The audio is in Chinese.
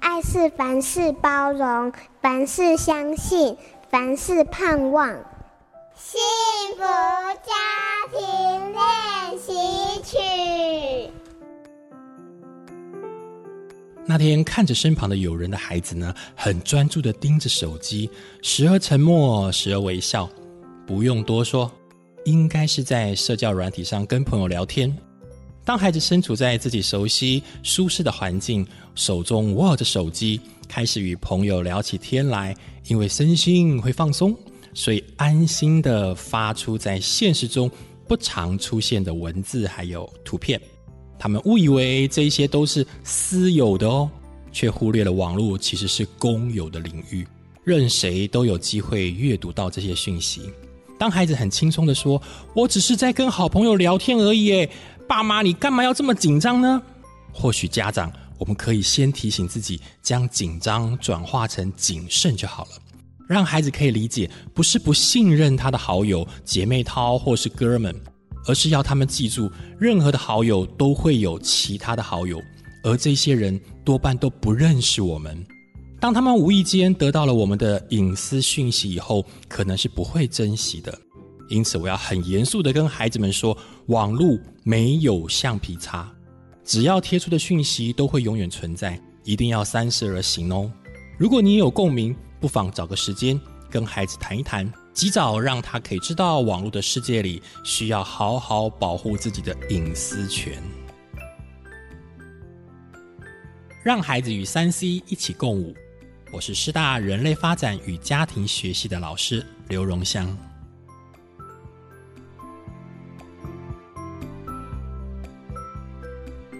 爱是凡事包容，凡事相信，凡事盼望。幸福家庭练习曲。那天看着身旁的友人的孩子呢，很专注的盯着手机，时而沉默，时而微笑。不用多说，应该是在社交软体上跟朋友聊天。当孩子身处在自己熟悉、舒适的环境，手中握着手机，开始与朋友聊起天来，因为身心会放松，所以安心地发出在现实中不常出现的文字还有图片。他们误以为这些都是私有的哦，却忽略了网络其实是公有的领域，任谁都有机会阅读到这些讯息。当孩子很轻松地说：“我只是在跟好朋友聊天而已。”诶爸妈，你干嘛要这么紧张呢？或许家长，我们可以先提醒自己，将紧张转化成谨慎就好了，让孩子可以理解，不是不信任他的好友、姐妹淘或是哥们，而是要他们记住，任何的好友都会有其他的好友，而这些人多半都不认识我们。当他们无意间得到了我们的隐私讯息以后，可能是不会珍惜的。因此，我要很严肃的跟孩子们说：网络没有橡皮擦，只要贴出的讯息都会永远存在，一定要三思而行哦。如果你有共鸣，不妨找个时间跟孩子谈一谈，及早让他可以知道网络的世界里需要好好保护自己的隐私权，让孩子与三 C 一起共舞。我是师大人类发展与家庭学系的老师刘荣香。